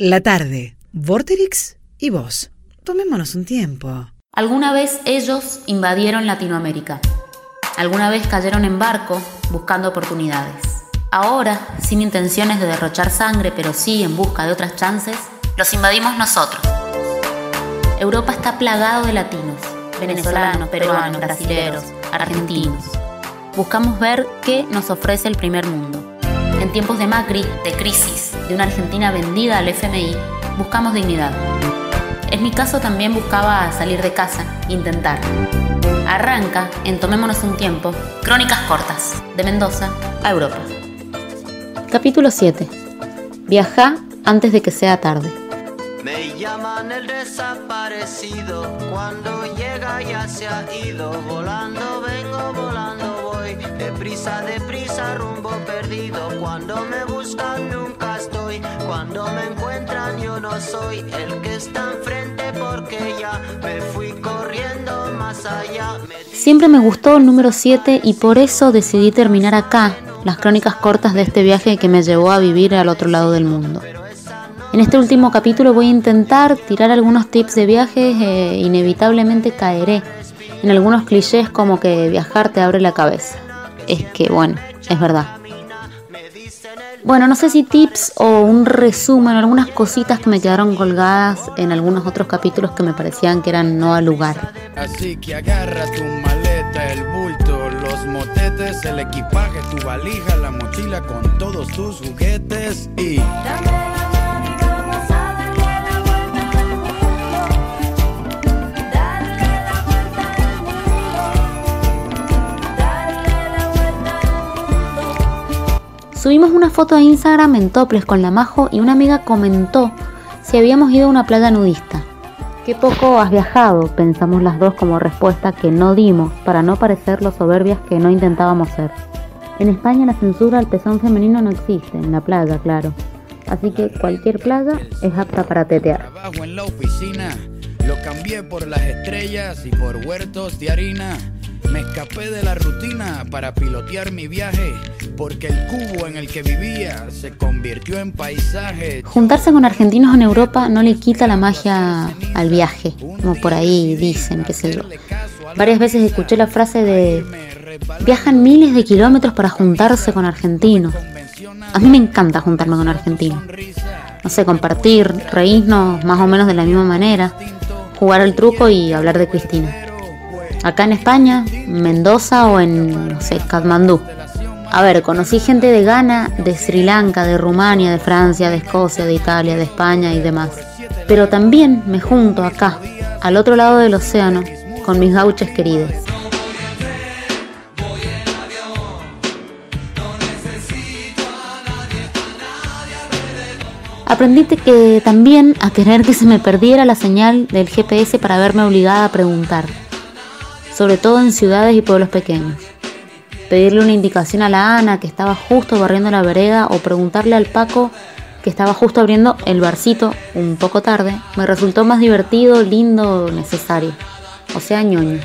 La tarde, Vorterix y vos. Tomémonos un tiempo. Alguna vez ellos invadieron Latinoamérica. Alguna vez cayeron en barco buscando oportunidades. Ahora, sin intenciones de derrochar sangre, pero sí en busca de otras chances, los invadimos nosotros. Europa está plagado de latinos, venezolanos, peruanos, brasileños, argentinos. Buscamos ver qué nos ofrece el primer mundo. En tiempos de Macri, de crisis, de una Argentina vendida al FMI, buscamos dignidad. En mi caso también buscaba salir de casa, intentar. Arranca en Tomémonos un tiempo, Crónicas cortas, de Mendoza a Europa. Capítulo 7. Viaja antes de que sea tarde. Me llaman el desaparecido, cuando llega ya se ha ido, volando vengo, volando deprisa, deprisa, rumbo perdido, cuando me buscan nunca estoy, cuando me encuentran yo no soy el que está enfrente porque ya me fui corriendo más allá. Siempre me gustó el número 7 y por eso decidí terminar acá las crónicas cortas de este viaje que me llevó a vivir al otro lado del mundo. En este último capítulo voy a intentar tirar algunos tips de viajes e inevitablemente caeré en algunos clichés como que viajar te abre la cabeza. Es que, bueno, es verdad. Bueno, no sé si tips o un resumen, algunas cositas que me quedaron colgadas en algunos otros capítulos que me parecían que eran no al lugar. Así que agarra tu maleta, el bulto, los motetes, el equipaje, tu valija, la mochila con todos tus juguetes y... Subimos una foto a Instagram en toples con la Majo y una amiga comentó si habíamos ido a una playa nudista. Qué poco has viajado, pensamos las dos como respuesta que no dimos para no parecer los soberbias que no intentábamos ser. En España la censura al pezón femenino no existe, en la playa, claro. Así que cualquier playa es apta para tetear. Trabajo en la oficina, lo cambié por las estrellas y por huertos de harina. Me escapé de la rutina para pilotear mi viaje, porque el cubo en el que vivía se convirtió en paisaje. Juntarse con argentinos en Europa no le quita la magia al viaje, como por ahí dicen, qué sé yo. Varias veces escuché la frase de viajan miles de kilómetros para juntarse con argentinos. A mí me encanta juntarme con argentinos. No sé, compartir, reírnos más o menos de la misma manera, jugar al truco y hablar de Cristina. Acá en España, Mendoza o en, no sé, Katmandú. A ver, conocí gente de Ghana, de Sri Lanka, de Rumania, de Francia, de Escocia, de Italia, de España y demás. Pero también me junto acá, al otro lado del océano, con mis gauches queridos. Aprendí que también a querer que se me perdiera la señal del GPS para verme obligada a preguntar, sobre todo en ciudades y pueblos pequeños. Pedirle una indicación a la Ana que estaba justo barriendo la vereda o preguntarle al Paco que estaba justo abriendo el barcito un poco tarde me resultó más divertido, lindo, necesario. O sea, ñoño.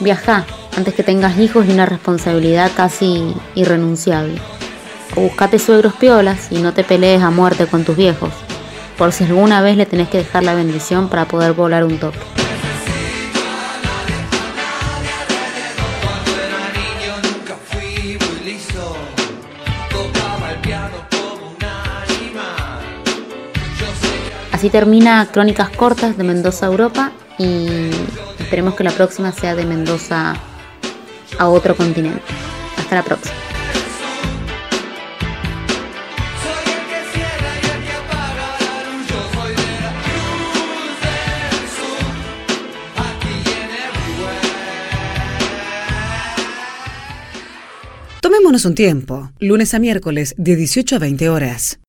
Viaja antes que tengas hijos y una responsabilidad casi irrenunciable. O buscate suegros piolas y no te pelees a muerte con tus viejos, por si alguna vez le tenés que dejar la bendición para poder volar un toque. Así termina Crónicas Cortas de Mendoza Europa y esperemos que la próxima sea de Mendoza a otro continente. Hasta la próxima. Tomémonos un tiempo, lunes a miércoles de 18 a 20 horas.